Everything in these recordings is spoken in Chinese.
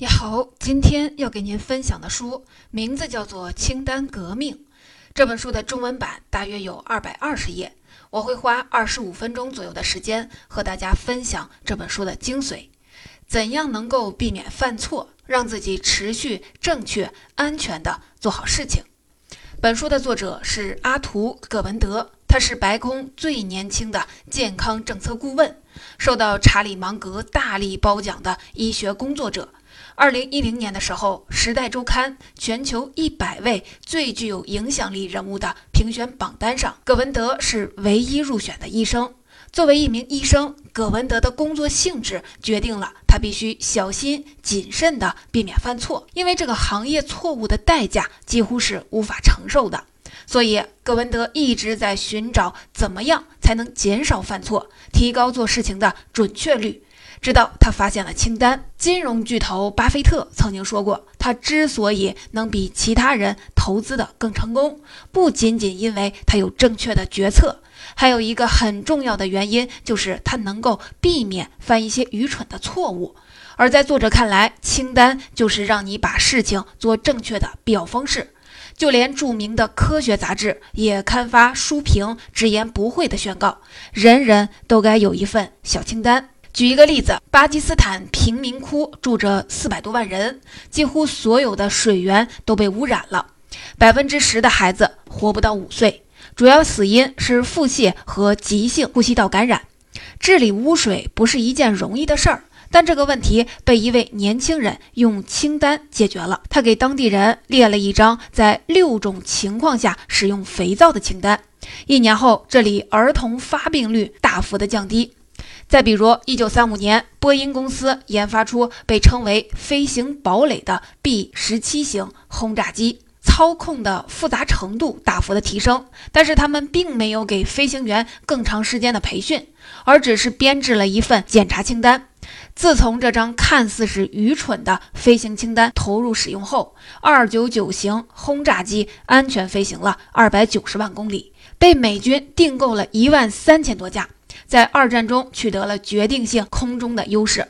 你好，今天要给您分享的书名字叫做《清单革命》。这本书的中文版大约有二百二十页，我会花二十五分钟左右的时间和大家分享这本书的精髓，怎样能够避免犯错，让自己持续正确、安全的做好事情。本书的作者是阿图·葛文德，他是白宫最年轻的健康政策顾问，受到查理芒格大力褒奖的医学工作者。二零一零年的时候，《时代周刊》全球一百位最具有影响力人物的评选榜单上，葛文德是唯一入选的医生。作为一名医生，葛文德的工作性质决定了他必须小心谨慎地避免犯错，因为这个行业错误的代价几乎是无法承受的。所以，葛文德一直在寻找怎么样才能减少犯错，提高做事情的准确率。直到他发现了清单。金融巨头巴菲特曾经说过，他之所以能比其他人投资的更成功，不仅仅因为他有正确的决策，还有一个很重要的原因，就是他能够避免犯一些愚蠢的错误。而在作者看来，清单就是让你把事情做正确的必要方式。就连著名的科学杂志也刊发书评，直言不讳地宣告：人人都该有一份小清单。举一个例子，巴基斯坦贫民窟住着四百多万人，几乎所有的水源都被污染了，百分之十的孩子活不到五岁，主要死因是腹泻和急性呼吸道感染。治理污水不是一件容易的事儿，但这个问题被一位年轻人用清单解决了。他给当地人列了一张在六种情况下使用肥皂的清单，一年后，这里儿童发病率大幅的降低。再比如，一九三五年，波音公司研发出被称为“飞行堡垒”的 B 十七型轰炸机，操控的复杂程度大幅的提升。但是他们并没有给飞行员更长时间的培训，而只是编制了一份检查清单。自从这张看似是愚蠢的飞行清单投入使用后，二九九型轰炸机安全飞行了二百九十万公里，被美军订购了一万三千多架。在二战中取得了决定性空中的优势。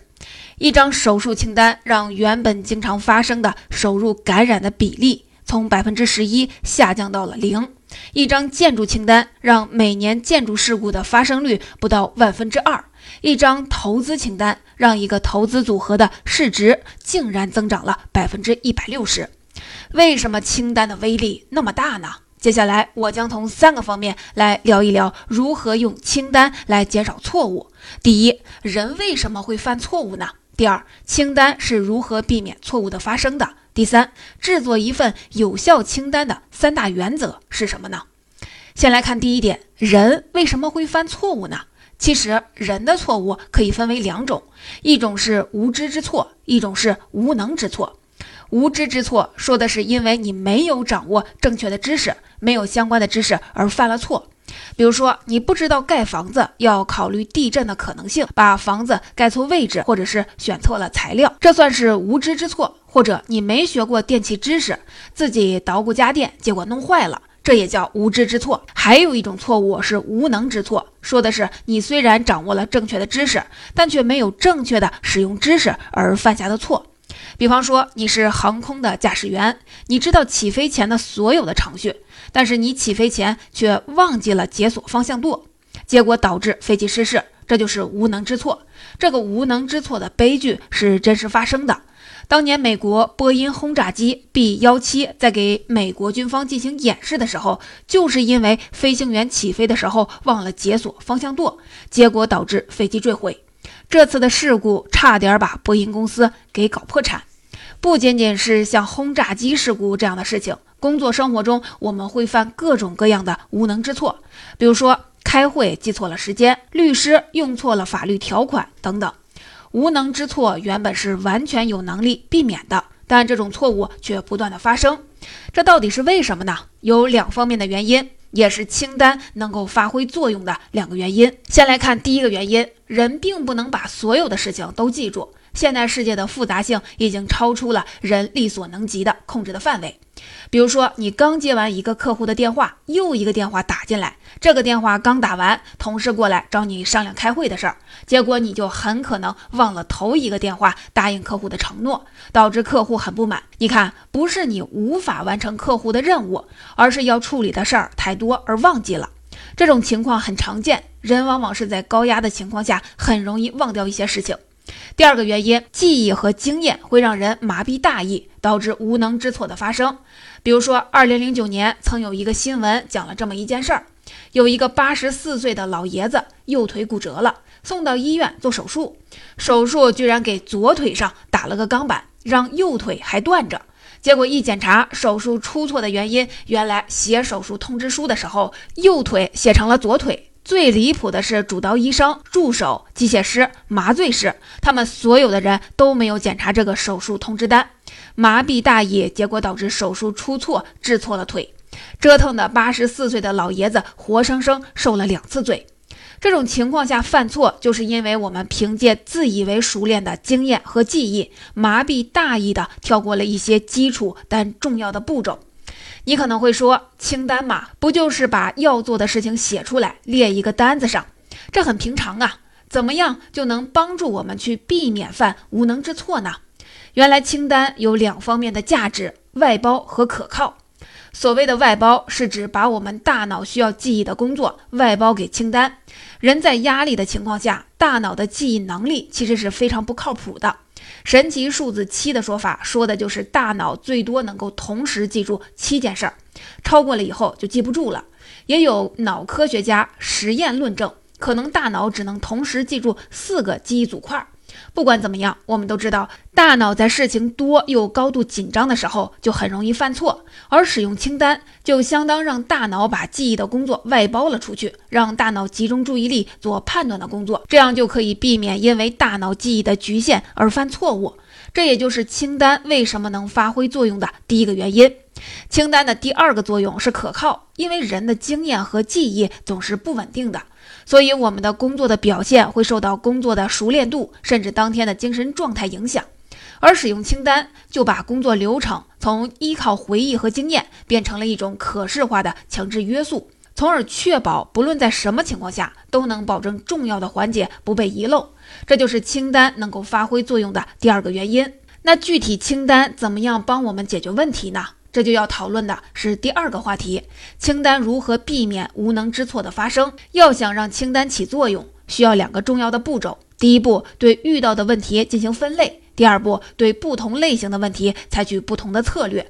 一张手术清单让原本经常发生的手术感染的比例从百分之十一下降到了零。一张建筑清单让每年建筑事故的发生率不到万分之二。一张投资清单让一个投资组合的市值竟然增长了百分之一百六十。为什么清单的威力那么大呢？接下来，我将从三个方面来聊一聊如何用清单来减少错误。第一，人为什么会犯错误呢？第二，清单是如何避免错误的发生的？第三，制作一份有效清单的三大原则是什么呢？先来看第一点，人为什么会犯错误呢？其实，人的错误可以分为两种，一种是无知之错，一种是无能之错。无知之错说的是因为你没有掌握正确的知识。没有相关的知识而犯了错，比如说你不知道盖房子要考虑地震的可能性，把房子盖错位置，或者是选错了材料，这算是无知之错；或者你没学过电器知识，自己捣鼓家电，结果弄坏了，这也叫无知之错。还有一种错误是无能之错，说的是你虽然掌握了正确的知识，但却没有正确的使用知识而犯下的错。比方说，你是航空的驾驶员，你知道起飞前的所有的程序，但是你起飞前却忘记了解锁方向舵，结果导致飞机失事，这就是无能之错。这个无能之错的悲剧是真实发生的。当年美国波音轰炸机 B 幺七在给美国军方进行演示的时候，就是因为飞行员起飞的时候忘了解锁方向舵，结果导致飞机坠毁。这次的事故差点把波音公司给搞破产。不仅仅是像轰炸机事故这样的事情，工作生活中我们会犯各种各样的无能之错，比如说开会记错了时间，律师用错了法律条款等等。无能之错原本是完全有能力避免的，但这种错误却不断的发生，这到底是为什么呢？有两方面的原因，也是清单能够发挥作用的两个原因。先来看第一个原因，人并不能把所有的事情都记住。现代世界的复杂性已经超出了人力所能及的控制的范围。比如说，你刚接完一个客户的电话，又一个电话打进来，这个电话刚打完，同事过来找你商量开会的事儿，结果你就很可能忘了头一个电话答应客户的承诺，导致客户很不满。你看，不是你无法完成客户的任务，而是要处理的事儿太多而忘记了。这种情况很常见，人往往是在高压的情况下，很容易忘掉一些事情。第二个原因，记忆和经验会让人麻痹大意，导致无能之错的发生。比如说，二零零九年曾有一个新闻讲了这么一件事儿：有一个八十四岁的老爷子右腿骨折了，送到医院做手术，手术居然给左腿上打了个钢板，让右腿还断着。结果一检查，手术出错的原因，原来写手术通知书的时候，右腿写成了左腿。最离谱的是，主刀医生、助手、机械师、麻醉师，他们所有的人都没有检查这个手术通知单，麻痹大意，结果导致手术出错，治错了腿，折腾的八十四岁的老爷子活生生受了两次罪。这种情况下犯错，就是因为我们凭借自以为熟练的经验和记忆，麻痹大意的跳过了一些基础但重要的步骤。你可能会说，清单嘛，不就是把要做的事情写出来，列一个单子上，这很平常啊。怎么样就能帮助我们去避免犯无能之错呢？原来清单有两方面的价值：外包和可靠。所谓的外包，是指把我们大脑需要记忆的工作外包给清单。人在压力的情况下，大脑的记忆能力其实是非常不靠谱的。神奇数字七的说法，说的就是大脑最多能够同时记住七件事儿，超过了以后就记不住了。也有脑科学家实验论证，可能大脑只能同时记住四个记忆组块。不管怎么样，我们都知道，大脑在事情多又高度紧张的时候，就很容易犯错。而使用清单，就相当让大脑把记忆的工作外包了出去，让大脑集中注意力做判断的工作，这样就可以避免因为大脑记忆的局限而犯错误。这也就是清单为什么能发挥作用的第一个原因。清单的第二个作用是可靠，因为人的经验和记忆总是不稳定的。所以，我们的工作的表现会受到工作的熟练度，甚至当天的精神状态影响。而使用清单，就把工作流程从依靠回忆和经验，变成了一种可视化的强制约束，从而确保不论在什么情况下，都能保证重要的环节不被遗漏。这就是清单能够发挥作用的第二个原因。那具体清单怎么样帮我们解决问题呢？这就要讨论的是第二个话题：清单如何避免无能之错的发生？要想让清单起作用，需要两个重要的步骤。第一步，对遇到的问题进行分类；第二步，对不同类型的问题采取不同的策略。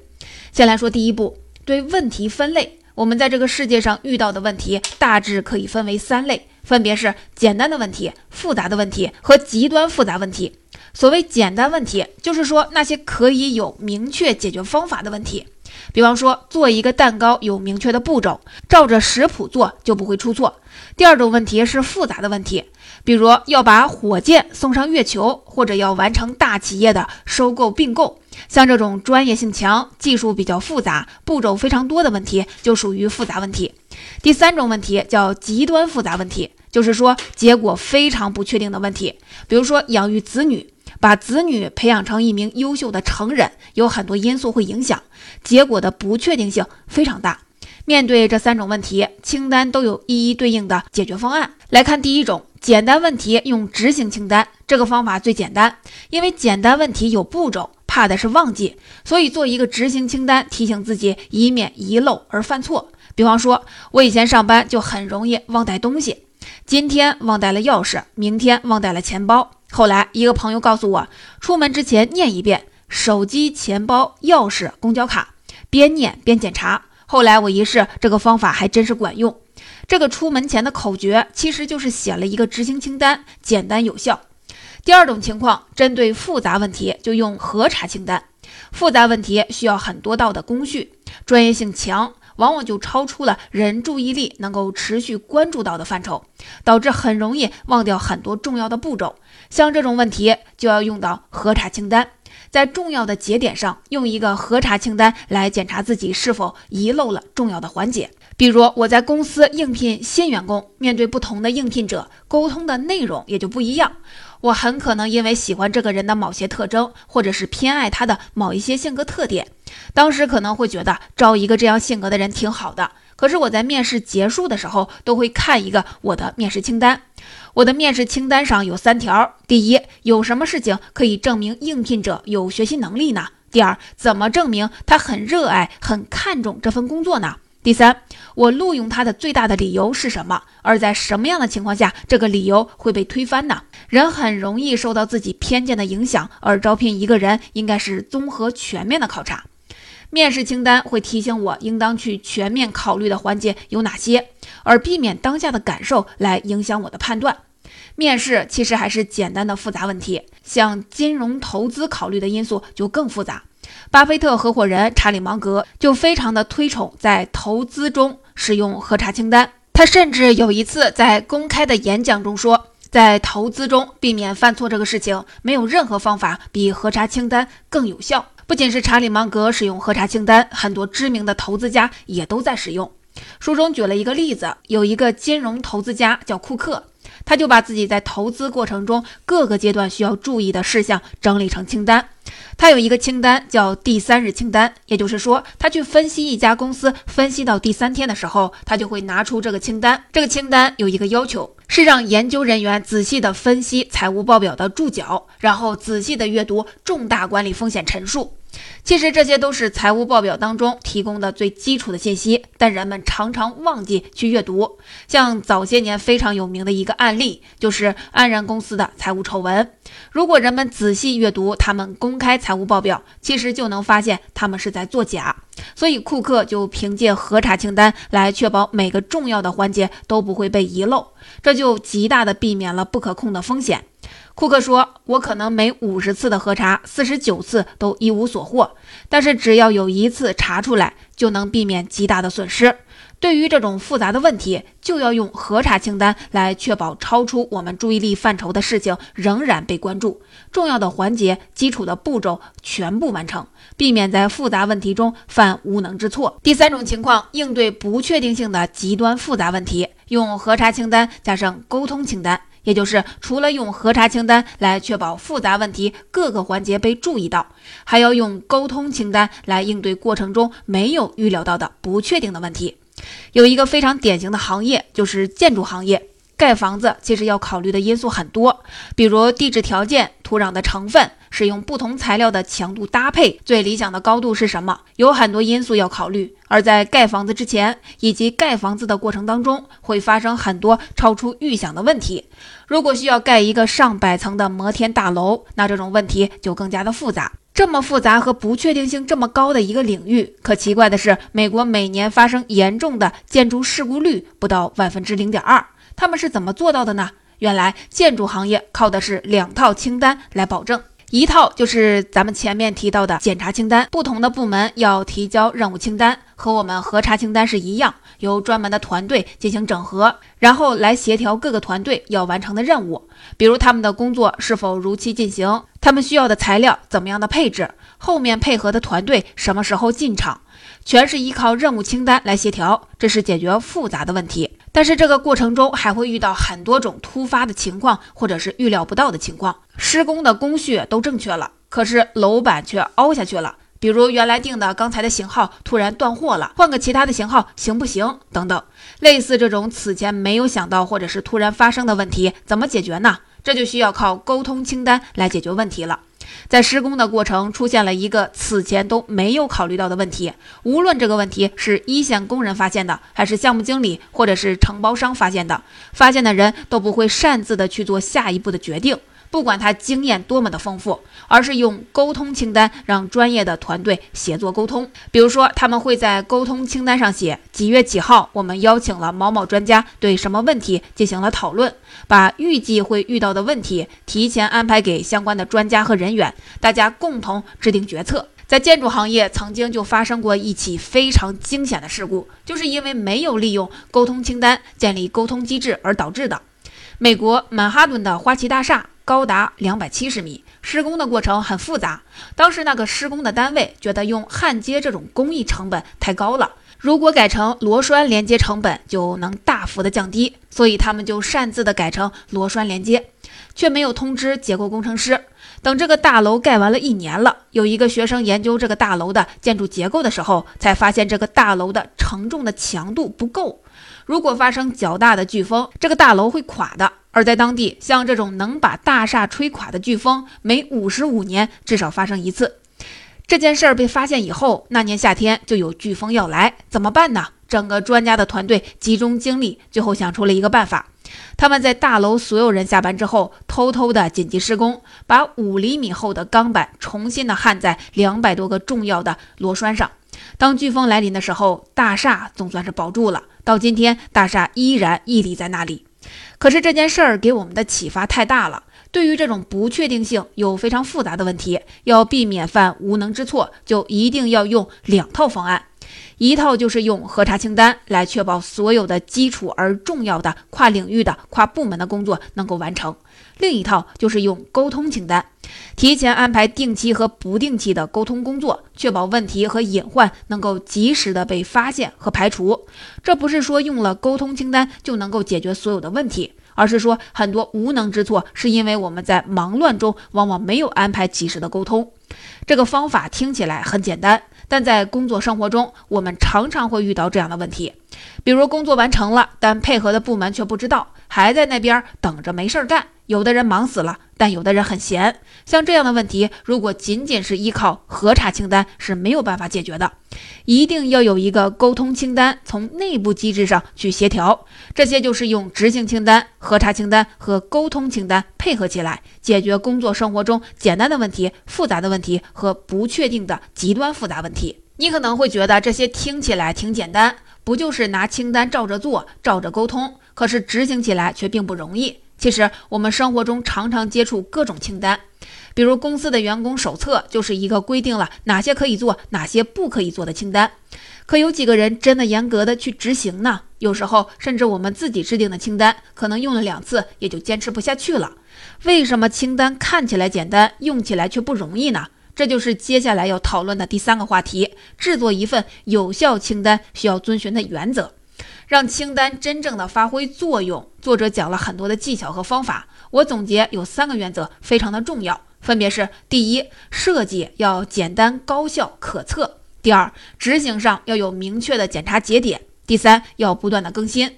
先来说第一步，对问题分类。我们在这个世界上遇到的问题大致可以分为三类，分别是简单的问题、复杂的问题和极端复杂问题。所谓简单问题，就是说那些可以有明确解决方法的问题。比方说，做一个蛋糕有明确的步骤，照着食谱做就不会出错。第二种问题是复杂的问题，比如要把火箭送上月球，或者要完成大企业的收购并购，像这种专业性强、技术比较复杂、步骤非常多的问题，就属于复杂问题。第三种问题叫极端复杂问题，就是说结果非常不确定的问题，比如说养育子女。把子女培养成一名优秀的成人，有很多因素会影响，结果的不确定性非常大。面对这三种问题，清单都有一一对应的解决方案。来看第一种，简单问题用执行清单，这个方法最简单，因为简单问题有步骤，怕的是忘记，所以做一个执行清单，提醒自己，以免遗漏而犯错。比方说，我以前上班就很容易忘带东西，今天忘带了钥匙，明天忘带了钱包。后来，一个朋友告诉我，出门之前念一遍手机、钱包、钥匙、公交卡，边念边检查。后来我一试，这个方法还真是管用。这个出门前的口诀其实就是写了一个执行清单，简单有效。第二种情况，针对复杂问题就用核查清单。复杂问题需要很多道的工序，专业性强。往往就超出了人注意力能够持续关注到的范畴，导致很容易忘掉很多重要的步骤。像这种问题，就要用到核查清单，在重要的节点上用一个核查清单来检查自己是否遗漏了重要的环节。比如我在公司应聘新员工，面对不同的应聘者，沟通的内容也就不一样。我很可能因为喜欢这个人的某些特征，或者是偏爱他的某一些性格特点，当时可能会觉得招一个这样性格的人挺好的。可是我在面试结束的时候，都会看一个我的面试清单。我的面试清单上有三条：第一，有什么事情可以证明应聘者有学习能力呢？第二，怎么证明他很热爱、很看重这份工作呢？第三，我录用他的最大的理由是什么？而在什么样的情况下，这个理由会被推翻呢？人很容易受到自己偏见的影响，而招聘一个人应该是综合全面的考察。面试清单会提醒我应当去全面考虑的环节有哪些，而避免当下的感受来影响我的判断。面试其实还是简单的复杂问题，像金融投资考虑的因素就更复杂。巴菲特合伙人查理芒格就非常的推崇在投资中使用核查清单，他甚至有一次在公开的演讲中说，在投资中避免犯错这个事情，没有任何方法比核查清单更有效。不仅是查理芒格使用核查清单，很多知名的投资家也都在使用。书中举了一个例子，有一个金融投资家叫库克，他就把自己在投资过程中各个阶段需要注意的事项整理成清单。他有一个清单叫第三日清单，也就是说，他去分析一家公司，分析到第三天的时候，他就会拿出这个清单。这个清单有一个要求。是让研究人员仔细的分析财务报表的注脚，然后仔细的阅读重大管理风险陈述。其实这些都是财务报表当中提供的最基础的信息，但人们常常忘记去阅读。像早些年非常有名的一个案例，就是安然公司的财务丑闻。如果人们仔细阅读他们公开财务报表，其实就能发现他们是在作假。所以库克就凭借核查清单来确保每个重要的环节都不会被遗漏，这就极大的避免了不可控的风险。库克说：“我可能每五十次的核查，四十九次都一无所获，但是只要有一次查出来，就能避免极大的损失。”对于这种复杂的问题，就要用核查清单来确保超出我们注意力范畴的事情仍然被关注，重要的环节、基础的步骤全部完成，避免在复杂问题中犯无能之错。第三种情况，应对不确定性的极端复杂问题，用核查清单加上沟通清单，也就是除了用核查清单来确保复杂问题各个环节被注意到，还要用沟通清单来应对过程中没有预料到的不确定的问题。有一个非常典型的行业，就是建筑行业。盖房子其实要考虑的因素很多，比如地质条件、土壤的成分、使用不同材料的强度搭配、最理想的高度是什么，有很多因素要考虑。而在盖房子之前以及盖房子的过程当中，会发生很多超出预想的问题。如果需要盖一个上百层的摩天大楼，那这种问题就更加的复杂。这么复杂和不确定性这么高的一个领域，可奇怪的是，美国每年发生严重的建筑事故率不到万分之零点二。他们是怎么做到的呢？原来建筑行业靠的是两套清单来保证，一套就是咱们前面提到的检查清单，不同的部门要提交任务清单，和我们核查清单是一样，由专门的团队进行整合，然后来协调各个团队要完成的任务，比如他们的工作是否如期进行，他们需要的材料怎么样的配置，后面配合的团队什么时候进场，全是依靠任务清单来协调，这是解决复杂的问题。但是这个过程中还会遇到很多种突发的情况，或者是预料不到的情况。施工的工序都正确了，可是楼板却凹下去了。比如原来定的钢材的型号突然断货了，换个其他的型号行不行？等等，类似这种此前没有想到或者是突然发生的问题，怎么解决呢？这就需要靠沟通清单来解决问题了。在施工的过程出现了一个此前都没有考虑到的问题，无论这个问题是一线工人发现的，还是项目经理或者是承包商发现的，发现的人都不会擅自的去做下一步的决定。不管他经验多么的丰富，而是用沟通清单让专业的团队协作沟通。比如说，他们会在沟通清单上写几月几号，我们邀请了某某专家对什么问题进行了讨论，把预计会遇到的问题提前安排给相关的专家和人员，大家共同制定决策。在建筑行业，曾经就发生过一起非常惊险的事故，就是因为没有利用沟通清单建立沟通机制而导致的。美国曼哈顿的花旗大厦。高达两百七十米，施工的过程很复杂。当时那个施工的单位觉得用焊接这种工艺成本太高了，如果改成螺栓连接，成本就能大幅的降低，所以他们就擅自的改成螺栓连接，却没有通知结构工程师。等这个大楼盖完了一年了，有一个学生研究这个大楼的建筑结构的时候，才发现这个大楼的承重的强度不够。如果发生较大的飓风，这个大楼会垮的。而在当地，像这种能把大厦吹垮的飓风，每五十五年至少发生一次。这件事儿被发现以后，那年夏天就有飓风要来，怎么办呢？整个专家的团队集中精力，最后想出了一个办法。他们在大楼所有人下班之后，偷偷的紧急施工，把五厘米厚的钢板重新的焊在两百多个重要的螺栓上。当飓风来临的时候，大厦总算是保住了。到今天，大厦依然屹立在那里。可是这件事儿给我们的启发太大了。对于这种不确定性有非常复杂的问题，要避免犯无能之错，就一定要用两套方案。一套就是用核查清单来确保所有的基础而重要的跨领域的跨部门的工作能够完成；另一套就是用沟通清单，提前安排定期和不定期的沟通工作，确保问题和隐患能够及时的被发现和排除。这不是说用了沟通清单就能够解决所有的问题，而是说很多无能之错是因为我们在忙乱中往往没有安排及时的沟通。这个方法听起来很简单。但在工作生活中，我们常常会遇到这样的问题，比如工作完成了，但配合的部门却不知道，还在那边等着没事儿干。有的人忙死了，但有的人很闲。像这样的问题，如果仅仅是依靠核查清单是没有办法解决的，一定要有一个沟通清单，从内部机制上去协调。这些就是用执行清单、核查清单和沟通清单配合起来，解决工作生活中简单的问题、复杂的问题和不确定的极端复杂问题。你可能会觉得这些听起来挺简单，不就是拿清单照着做、照着沟通？可是执行起来却并不容易。其实我们生活中常常接触各种清单，比如公司的员工手册就是一个规定了哪些可以做、哪些不可以做的清单。可有几个人真的严格的去执行呢？有时候甚至我们自己制定的清单，可能用了两次也就坚持不下去了。为什么清单看起来简单，用起来却不容易呢？这就是接下来要讨论的第三个话题：制作一份有效清单需要遵循的原则。让清单真正的发挥作用，作者讲了很多的技巧和方法。我总结有三个原则，非常的重要，分别是：第一，设计要简单、高效、可测；第二，执行上要有明确的检查节点；第三，要不断的更新。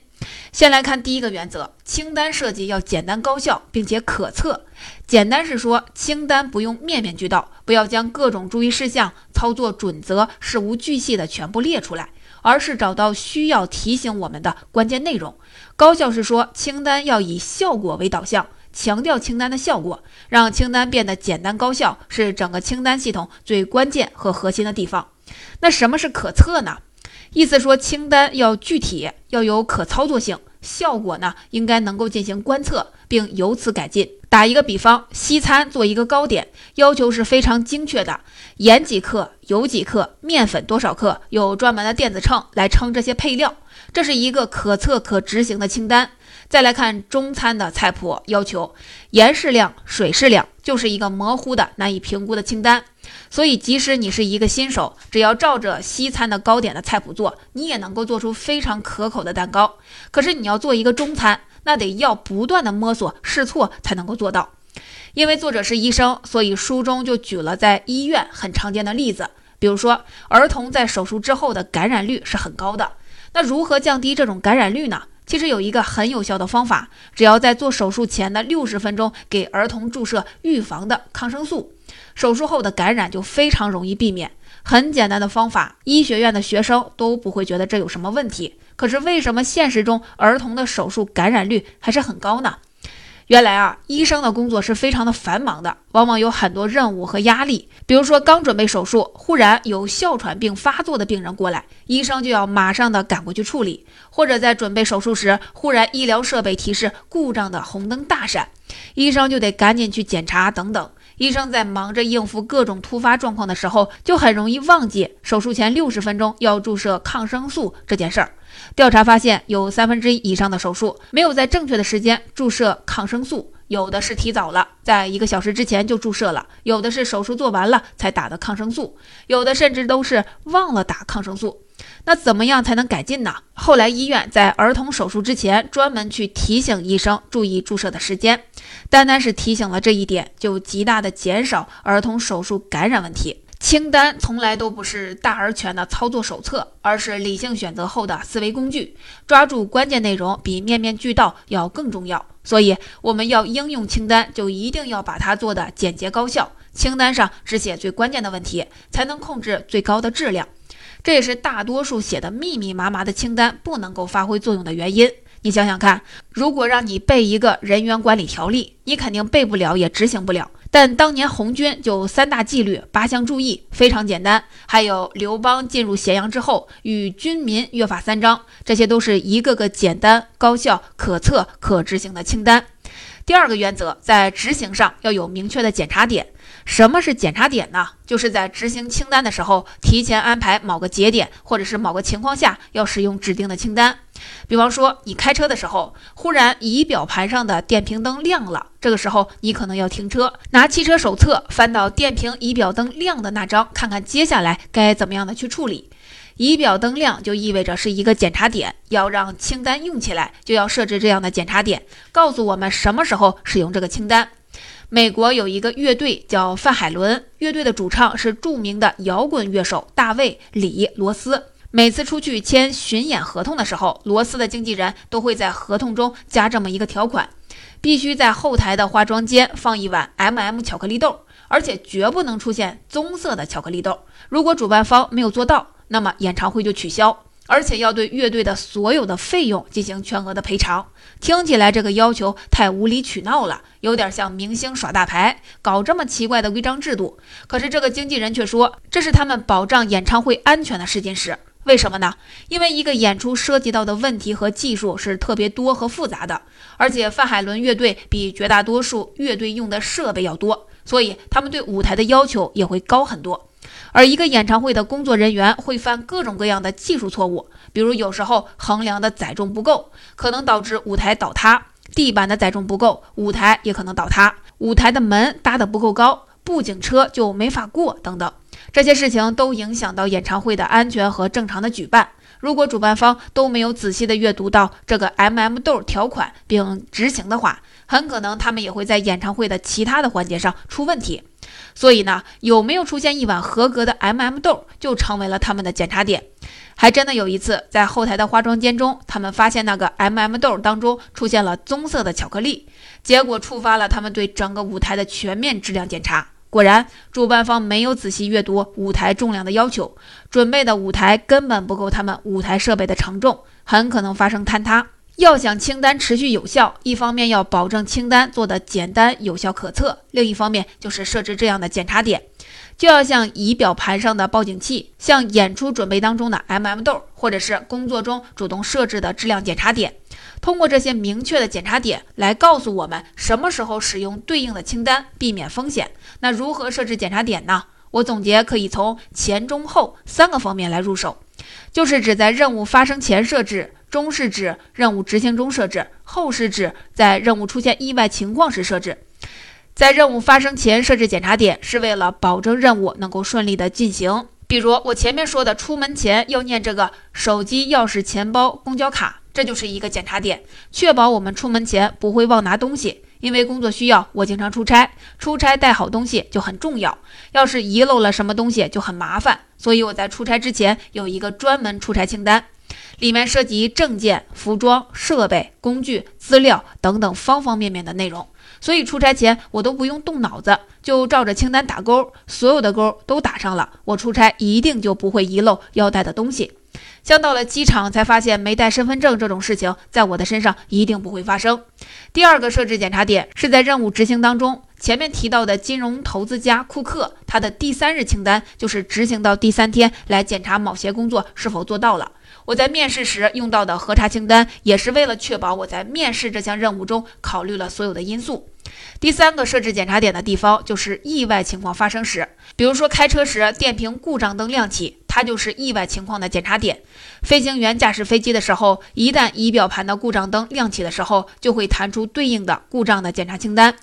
先来看第一个原则，清单设计要简单、高效，并且可测。简单是说，清单不用面面俱到，不要将各种注意事项、操作准则事无巨细的全部列出来。而是找到需要提醒我们的关键内容。高效是说，清单要以效果为导向，强调清单的效果，让清单变得简单高效，是整个清单系统最关键和核心的地方。那什么是可测呢？意思说，清单要具体，要有可操作性，效果呢应该能够进行观测，并由此改进。打一个比方，西餐做一个糕点，要求是非常精确的，盐几克，油几克，面粉多少克，有专门的电子秤来称这些配料，这是一个可测可执行的清单。再来看中餐的菜谱，要求盐适量，水适量，就是一个模糊的、难以评估的清单。所以，即使你是一个新手，只要照着西餐的糕点的菜谱做，你也能够做出非常可口的蛋糕。可是，你要做一个中餐。那得要不断的摸索试错才能够做到，因为作者是医生，所以书中就举了在医院很常见的例子，比如说儿童在手术之后的感染率是很高的，那如何降低这种感染率呢？其实有一个很有效的方法，只要在做手术前的六十分钟给儿童注射预防的抗生素，手术后的感染就非常容易避免。很简单的方法，医学院的学生都不会觉得这有什么问题。可是为什么现实中儿童的手术感染率还是很高呢？原来啊，医生的工作是非常的繁忙的，往往有很多任务和压力。比如说，刚准备手术，忽然有哮喘病发作的病人过来，医生就要马上的赶过去处理；或者在准备手术时，忽然医疗设备提示故障的红灯大闪，医生就得赶紧去检查等等。医生在忙着应付各种突发状况的时候，就很容易忘记手术前六十分钟要注射抗生素这件事儿。调查发现，有三分之一以上的手术没有在正确的时间注射抗生素，有的是提早了，在一个小时之前就注射了；有的是手术做完了才打的抗生素；有的甚至都是忘了打抗生素。那怎么样才能改进呢？后来医院在儿童手术之前专门去提醒医生注意注射的时间，单单是提醒了这一点，就极大的减少儿童手术感染问题。清单从来都不是大而全的操作手册，而是理性选择后的思维工具。抓住关键内容比面面俱到要更重要。所以我们要应用清单，就一定要把它做的简洁高效。清单上只写最关键的问题，才能控制最高的质量。这也是大多数写的密密麻麻的清单不能够发挥作用的原因。你想想看，如果让你背一个人员管理条例，你肯定背不了，也执行不了。但当年红军就三大纪律、八项注意，非常简单。还有刘邦进入咸阳之后与军民约法三章，这些都是一个个简单、高效、可测、可执行的清单。第二个原则，在执行上要有明确的检查点。什么是检查点呢？就是在执行清单的时候，提前安排某个节点，或者是某个情况下要使用指定的清单。比方说，你开车的时候，忽然仪表盘上的电瓶灯亮了，这个时候你可能要停车，拿汽车手册翻到电瓶仪表灯亮的那张，看看接下来该怎么样的去处理。仪表灯亮就意味着是一个检查点，要让清单用起来，就要设置这样的检查点，告诉我们什么时候使用这个清单。美国有一个乐队叫范海伦，乐队的主唱是著名的摇滚乐手大卫·李·罗斯。每次出去签巡演合同的时候，罗斯的经纪人都会在合同中加这么一个条款：必须在后台的化妆间放一碗 M&M 巧克力豆，而且绝不能出现棕色的巧克力豆。如果主办方没有做到，那么演唱会就取消。而且要对乐队的所有的费用进行全额的赔偿。听起来这个要求太无理取闹了，有点像明星耍大牌，搞这么奇怪的规章制度。可是这个经纪人却说，这是他们保障演唱会安全的试金石。为什么呢？因为一个演出涉及到的问题和技术是特别多和复杂的，而且范海伦乐队比绝大多数乐队用的设备要多，所以他们对舞台的要求也会高很多。而一个演唱会的工作人员会犯各种各样的技术错误，比如有时候衡量的载重不够，可能导致舞台倒塌；地板的载重不够，舞台也可能倒塌；舞台的门搭得不够高，布景车就没法过等等。这些事情都影响到演唱会的安全和正常的举办。如果主办方都没有仔细的阅读到这个 M&M 豆条款并执行的话，很可能他们也会在演唱会的其他的环节上出问题。所以呢，有没有出现一碗合格的 M&M 豆，就成为了他们的检查点。还真的有一次，在后台的化妆间中，他们发现那个 M&M 豆当中出现了棕色的巧克力，结果触发了他们对整个舞台的全面质量检查。果然，主办方没有仔细阅读舞台重量的要求，准备的舞台根本不够他们舞台设备的承重，很可能发生坍塌。要想清单持续有效，一方面要保证清单做的简单、有效、可测；另一方面就是设置这样的检查点，就要像仪表盘上的报警器，像演出准备当中的 M&M 豆，或者是工作中主动设置的质量检查点。通过这些明确的检查点来告诉我们什么时候使用对应的清单，避免风险。那如何设置检查点呢？我总结可以从前、中、后三个方面来入手，就是指在任务发生前设置。中是指任务执行中设置，后是指在任务出现意外情况时设置。在任务发生前设置检查点，是为了保证任务能够顺利的进行。比如我前面说的，出门前要念这个手机、钥匙、钱包、公交卡，这就是一个检查点，确保我们出门前不会忘拿东西。因为工作需要，我经常出差，出差带好东西就很重要。要是遗漏了什么东西就很麻烦，所以我在出差之前有一个专门出差清单。里面涉及证件、服装、设备、工具、资料等等方方面面的内容，所以出差前我都不用动脑子，就照着清单打勾，所有的勾都打上了，我出差一定就不会遗漏要带的东西。像到了机场才发现没带身份证这种事情，在我的身上一定不会发生。第二个设置检查点是在任务执行当中，前面提到的金融投资家库克，他的第三日清单就是执行到第三天来检查某些工作是否做到了。我在面试时用到的核查清单，也是为了确保我在面试这项任务中考虑了所有的因素。第三个设置检查点的地方，就是意外情况发生时，比如说开车时电瓶故障灯亮起，它就是意外情况的检查点。飞行员驾驶飞机的时候，一旦仪表盘的故障灯亮起的时候，就会弹出对应的故障的检查清单。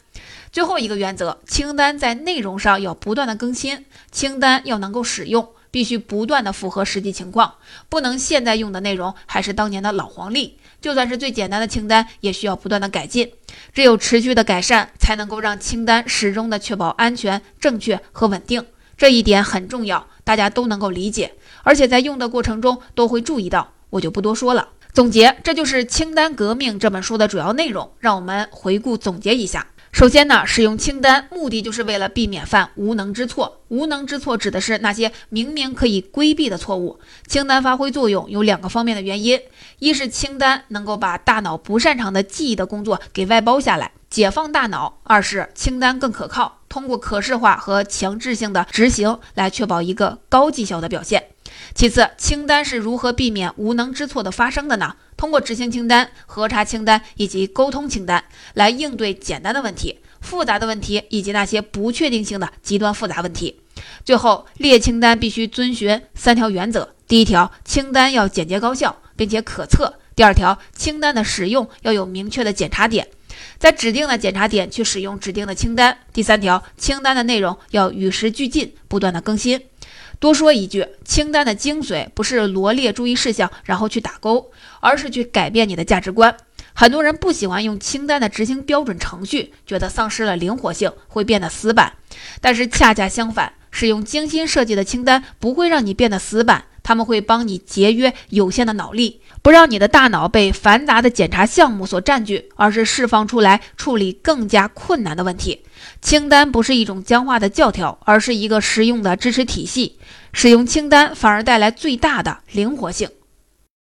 最后一个原则，清单在内容上要不断的更新，清单要能够使用，必须不断的符合实际情况，不能现在用的内容还是当年的老黄历。就算是最简单的清单，也需要不断的改进。只有持续的改善，才能够让清单始终的确保安全、正确和稳定。这一点很重要，大家都能够理解，而且在用的过程中都会注意到。我就不多说了。总结，这就是《清单革命》这本书的主要内容。让我们回顾总结一下。首先呢，使用清单目的就是为了避免犯无能之错。无能之错指的是那些明明可以规避的错误。清单发挥作用有两个方面的原因：一是清单能够把大脑不擅长的记忆的工作给外包下来，解放大脑；二是清单更可靠，通过可视化和强制性的执行来确保一个高绩效的表现。其次，清单是如何避免无能之错的发生的呢？通过执行清单、核查清单以及沟通清单来应对简单的问题、复杂的问题以及那些不确定性的极端复杂问题。最后，列清单必须遵循三条原则：第一条，清单要简洁高效并且可测；第二条，清单的使用要有明确的检查点，在指定的检查点去使用指定的清单；第三条，清单的内容要与时俱进，不断的更新。多说一句，清单的精髓不是罗列注意事项然后去打勾，而是去改变你的价值观。很多人不喜欢用清单的执行标准程序，觉得丧失了灵活性，会变得死板。但是恰恰相反，使用精心设计的清单不会让你变得死板，他们会帮你节约有限的脑力，不让你的大脑被繁杂的检查项目所占据，而是释放出来处理更加困难的问题。清单不是一种僵化的教条，而是一个实用的支持体系。使用清单反而带来最大的灵活性。